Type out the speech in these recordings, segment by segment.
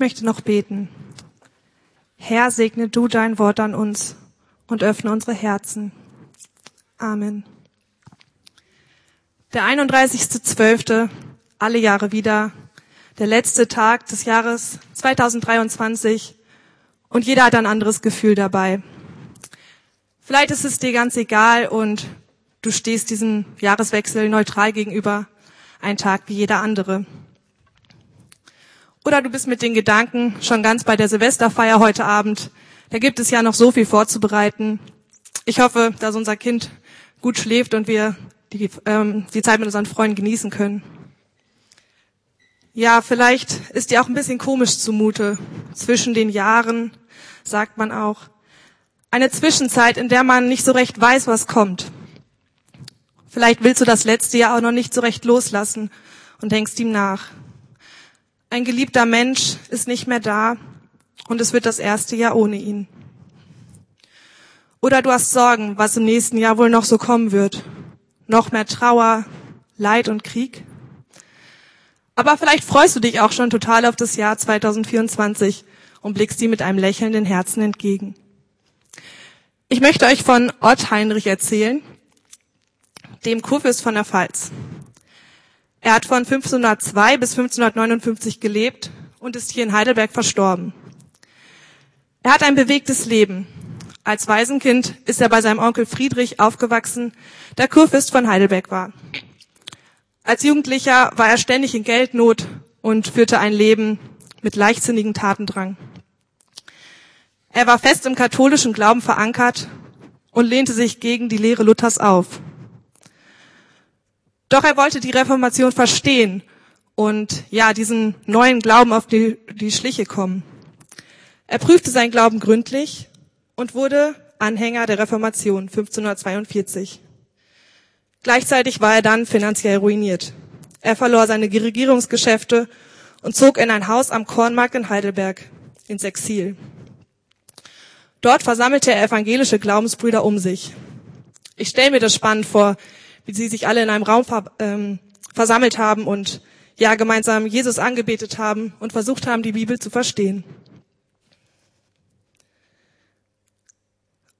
möchte noch beten. Herr, segne du dein Wort an uns und öffne unsere Herzen. Amen. Der 31.12. alle Jahre wieder, der letzte Tag des Jahres 2023 und jeder hat ein anderes Gefühl dabei. Vielleicht ist es dir ganz egal und du stehst diesem Jahreswechsel neutral gegenüber, ein Tag wie jeder andere. Oder du bist mit den Gedanken schon ganz bei der Silvesterfeier heute Abend. Da gibt es ja noch so viel vorzubereiten. Ich hoffe, dass unser Kind gut schläft und wir die, ähm, die Zeit mit unseren Freunden genießen können. Ja, vielleicht ist dir auch ein bisschen komisch zumute. Zwischen den Jahren, sagt man auch. Eine Zwischenzeit, in der man nicht so recht weiß, was kommt. Vielleicht willst du das letzte Jahr auch noch nicht so recht loslassen und denkst ihm nach. Ein geliebter Mensch ist nicht mehr da und es wird das erste Jahr ohne ihn. Oder du hast Sorgen, was im nächsten Jahr wohl noch so kommen wird. Noch mehr Trauer, Leid und Krieg. Aber vielleicht freust du dich auch schon total auf das Jahr 2024 und blickst ihm mit einem lächelnden Herzen entgegen. Ich möchte euch von Ott Heinrich erzählen, dem Kurfürst von der Pfalz. Er hat von 1502 bis 1559 gelebt und ist hier in Heidelberg verstorben. Er hat ein bewegtes Leben. Als Waisenkind ist er bei seinem Onkel Friedrich aufgewachsen, der Kurfürst von Heidelberg war. Als Jugendlicher war er ständig in Geldnot und führte ein Leben mit leichtsinnigem Tatendrang. Er war fest im katholischen Glauben verankert und lehnte sich gegen die Lehre Luthers auf. Doch er wollte die Reformation verstehen und ja, diesen neuen Glauben auf die, die Schliche kommen. Er prüfte seinen Glauben gründlich und wurde Anhänger der Reformation 1542. Gleichzeitig war er dann finanziell ruiniert. Er verlor seine Regierungsgeschäfte und zog in ein Haus am Kornmarkt in Heidelberg ins Exil. Dort versammelte er evangelische Glaubensbrüder um sich. Ich stelle mir das spannend vor, wie sie sich alle in einem Raum ähm, versammelt haben und ja gemeinsam Jesus angebetet haben und versucht haben, die Bibel zu verstehen.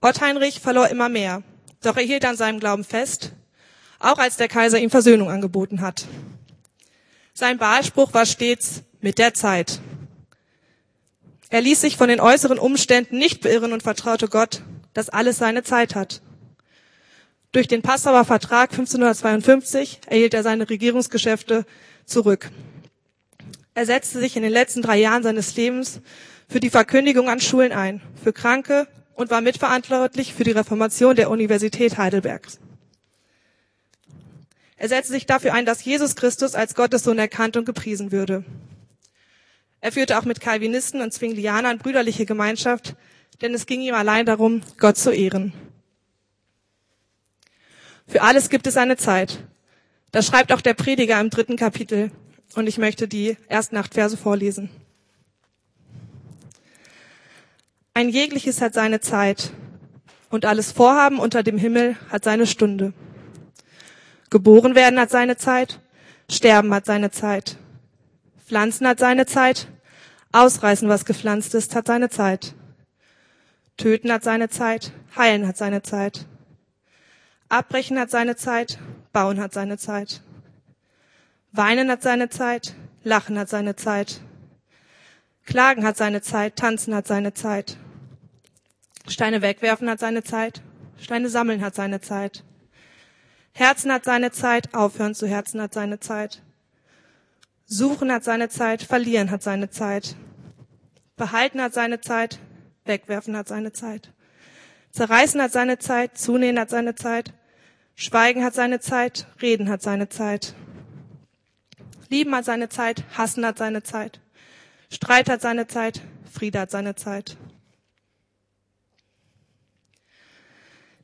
Ott Heinrich verlor immer mehr, doch er hielt an seinem Glauben fest, auch als der Kaiser ihm Versöhnung angeboten hat. Sein Wahlspruch war stets mit der Zeit. Er ließ sich von den äußeren Umständen nicht beirren und vertraute Gott, dass alles seine Zeit hat. Durch den Passauer Vertrag 1552 erhielt er seine Regierungsgeschäfte zurück. Er setzte sich in den letzten drei Jahren seines Lebens für die Verkündigung an Schulen ein, für Kranke und war mitverantwortlich für die Reformation der Universität Heidelbergs. Er setzte sich dafür ein, dass Jesus Christus als Gottessohn erkannt und gepriesen würde. Er führte auch mit Calvinisten und Zwinglianern brüderliche Gemeinschaft, denn es ging ihm allein darum, Gott zu ehren. Für alles gibt es eine Zeit. Das schreibt auch der Prediger im dritten Kapitel. Und ich möchte die ersten acht Verse vorlesen. Ein jegliches hat seine Zeit und alles Vorhaben unter dem Himmel hat seine Stunde. Geboren werden hat seine Zeit, sterben hat seine Zeit. Pflanzen hat seine Zeit, ausreißen, was gepflanzt ist, hat seine Zeit. Töten hat seine Zeit, heilen hat seine Zeit. Abbrechen hat seine Zeit, bauen hat seine Zeit. Weinen hat seine Zeit, lachen hat seine Zeit. Klagen hat seine Zeit, tanzen hat seine Zeit. Steine wegwerfen hat seine Zeit, Steine sammeln hat seine Zeit. Herzen hat seine Zeit, aufhören zu Herzen hat seine Zeit. Suchen hat seine Zeit, verlieren hat seine Zeit. Behalten hat seine Zeit, wegwerfen hat seine Zeit. Zerreißen hat seine Zeit, zunähen hat seine Zeit, Schweigen hat seine Zeit, Reden hat seine Zeit. Lieben hat seine Zeit, Hassen hat seine Zeit. Streit hat seine Zeit, Friede hat seine Zeit.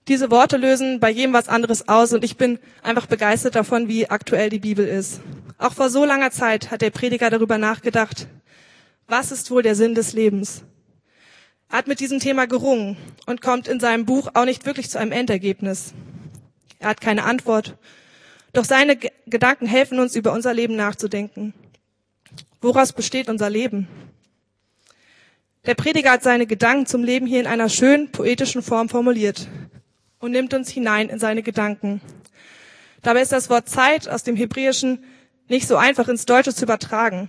Diese Worte lösen bei jedem was anderes aus und ich bin einfach begeistert davon, wie aktuell die Bibel ist. Auch vor so langer Zeit hat der Prediger darüber nachgedacht, was ist wohl der Sinn des Lebens? Er hat mit diesem Thema gerungen und kommt in seinem Buch auch nicht wirklich zu einem Endergebnis. Er hat keine Antwort. Doch seine G Gedanken helfen uns, über unser Leben nachzudenken. Woraus besteht unser Leben? Der Prediger hat seine Gedanken zum Leben hier in einer schönen poetischen Form formuliert und nimmt uns hinein in seine Gedanken. Dabei ist das Wort Zeit aus dem Hebräischen nicht so einfach ins Deutsche zu übertragen.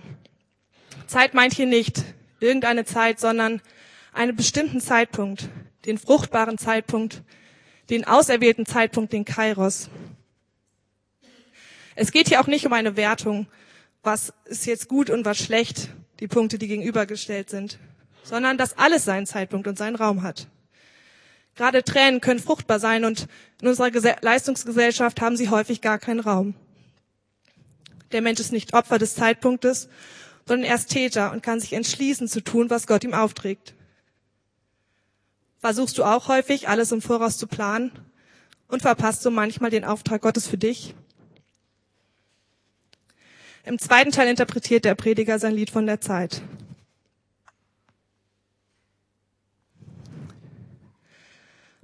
Zeit meint hier nicht irgendeine Zeit, sondern einen bestimmten Zeitpunkt, den fruchtbaren Zeitpunkt, den auserwählten Zeitpunkt, den Kairos. Es geht hier auch nicht um eine Wertung, was ist jetzt gut und was schlecht, die Punkte, die gegenübergestellt sind, sondern dass alles seinen Zeitpunkt und seinen Raum hat. Gerade Tränen können fruchtbar sein und in unserer Leistungsgesellschaft haben sie häufig gar keinen Raum. Der Mensch ist nicht Opfer des Zeitpunktes, sondern er ist Täter und kann sich entschließen zu tun, was Gott ihm aufträgt. Versuchst du auch häufig, alles im Voraus zu planen und verpasst so manchmal den Auftrag Gottes für dich? Im zweiten Teil interpretiert der Prediger sein Lied von der Zeit.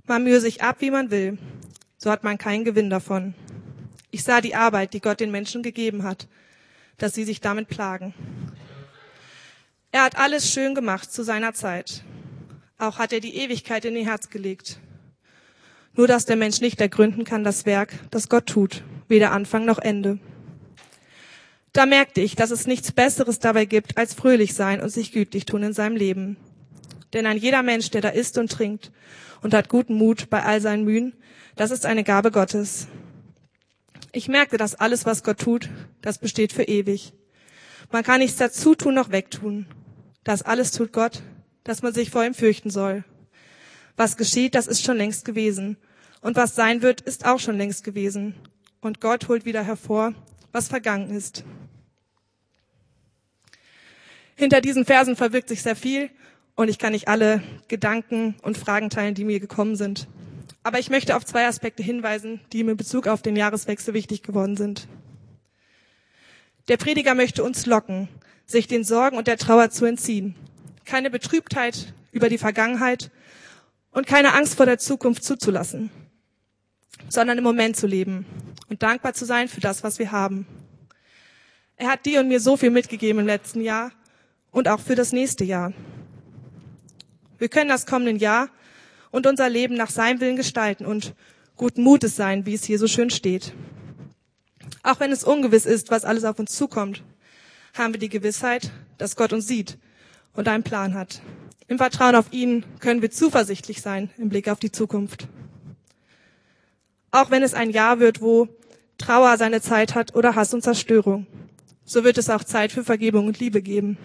Man mühe sich ab, wie man will. So hat man keinen Gewinn davon. Ich sah die Arbeit, die Gott den Menschen gegeben hat, dass sie sich damit plagen. Er hat alles schön gemacht zu seiner Zeit. Auch hat er die Ewigkeit in ihr Herz gelegt. Nur dass der Mensch nicht ergründen kann das Werk, das Gott tut, weder Anfang noch Ende. Da merkte ich, dass es nichts Besseres dabei gibt, als fröhlich sein und sich gütlich tun in seinem Leben. Denn ein jeder Mensch, der da isst und trinkt und hat guten Mut bei all seinen Mühen, das ist eine Gabe Gottes. Ich merkte, dass alles, was Gott tut, das besteht für ewig. Man kann nichts dazu tun noch wegtun. Das alles tut Gott, dass man sich vor ihm fürchten soll. Was geschieht, das ist schon längst gewesen. Und was sein wird, ist auch schon längst gewesen. Und Gott holt wieder hervor, was vergangen ist. Hinter diesen Versen verwirkt sich sehr viel und ich kann nicht alle Gedanken und Fragen teilen, die mir gekommen sind. Aber ich möchte auf zwei Aspekte hinweisen, die im Bezug auf den Jahreswechsel wichtig geworden sind. Der Prediger möchte uns locken, sich den Sorgen und der Trauer zu entziehen. Keine Betrübtheit über die Vergangenheit und keine Angst vor der Zukunft zuzulassen, sondern im Moment zu leben und dankbar zu sein für das, was wir haben. Er hat dir und mir so viel mitgegeben im letzten Jahr und auch für das nächste Jahr. Wir können das kommende Jahr und unser Leben nach seinem Willen gestalten und guten Mutes sein, wie es hier so schön steht. Auch wenn es ungewiss ist, was alles auf uns zukommt, haben wir die Gewissheit, dass Gott uns sieht und einen Plan hat. Im Vertrauen auf ihn können wir zuversichtlich sein im Blick auf die Zukunft. Auch wenn es ein Jahr wird, wo Trauer seine Zeit hat oder Hass und Zerstörung, so wird es auch Zeit für Vergebung und Liebe geben.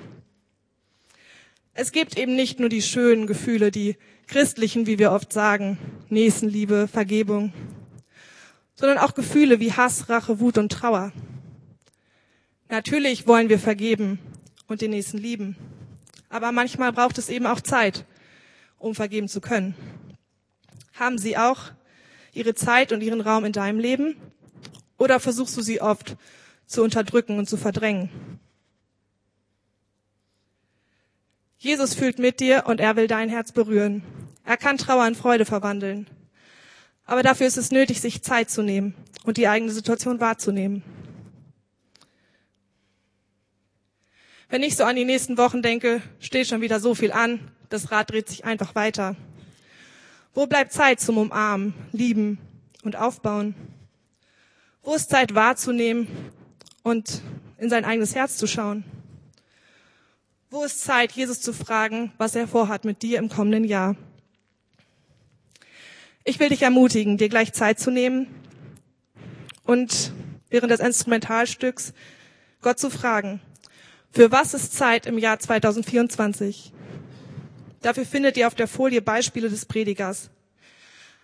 Es gibt eben nicht nur die schönen Gefühle, die christlichen, wie wir oft sagen, Nächstenliebe, Vergebung, sondern auch Gefühle wie Hass, Rache, Wut und Trauer. Natürlich wollen wir vergeben und den Nächsten lieben, aber manchmal braucht es eben auch Zeit, um vergeben zu können. Haben Sie auch Ihre Zeit und Ihren Raum in deinem Leben oder versuchst du sie oft zu unterdrücken und zu verdrängen? Jesus fühlt mit dir und er will dein Herz berühren. Er kann Trauer in Freude verwandeln. Aber dafür ist es nötig, sich Zeit zu nehmen und die eigene Situation wahrzunehmen. Wenn ich so an die nächsten Wochen denke, steht schon wieder so viel an. Das Rad dreht sich einfach weiter. Wo bleibt Zeit zum Umarmen, Lieben und Aufbauen? Wo ist Zeit wahrzunehmen und in sein eigenes Herz zu schauen? Wo ist Zeit, Jesus zu fragen, was er vorhat mit dir im kommenden Jahr? Ich will dich ermutigen, dir gleich Zeit zu nehmen und während des Instrumentalstücks Gott zu fragen, für was ist Zeit im Jahr 2024? Dafür findet ihr auf der Folie Beispiele des Predigers.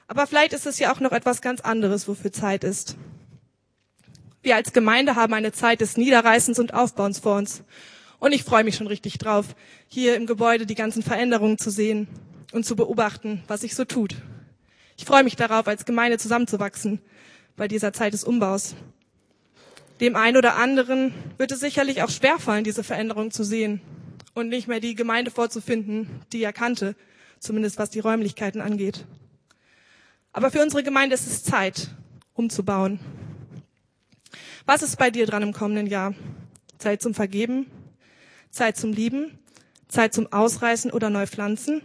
Aber vielleicht ist es ja auch noch etwas ganz anderes, wofür Zeit ist. Wir als Gemeinde haben eine Zeit des Niederreißens und Aufbauens vor uns. Und ich freue mich schon richtig drauf, hier im Gebäude die ganzen Veränderungen zu sehen und zu beobachten, was sich so tut. Ich freue mich darauf, als Gemeinde zusammenzuwachsen bei dieser Zeit des Umbaus. Dem einen oder anderen wird es sicherlich auch schwerfallen, diese Veränderung zu sehen und nicht mehr die Gemeinde vorzufinden, die er kannte, zumindest was die Räumlichkeiten angeht. Aber für unsere Gemeinde ist es Zeit, umzubauen. Was ist bei dir dran im kommenden Jahr? Zeit zum Vergeben, Zeit zum Lieben, Zeit zum Ausreißen oder Neupflanzen?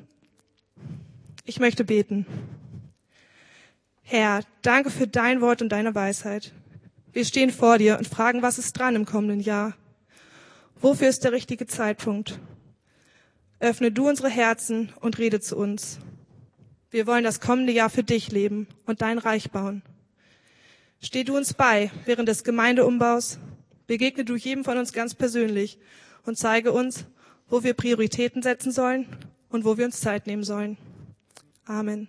Ich möchte beten. Herr, danke für dein Wort und deine Weisheit. Wir stehen vor dir und fragen, was ist dran im kommenden Jahr? Wofür ist der richtige Zeitpunkt? Öffne du unsere Herzen und rede zu uns. Wir wollen das kommende Jahr für dich leben und dein Reich bauen. Steh du uns bei während des Gemeindeumbaus. Begegne du jedem von uns ganz persönlich und zeige uns, wo wir Prioritäten setzen sollen und wo wir uns Zeit nehmen sollen. Amen.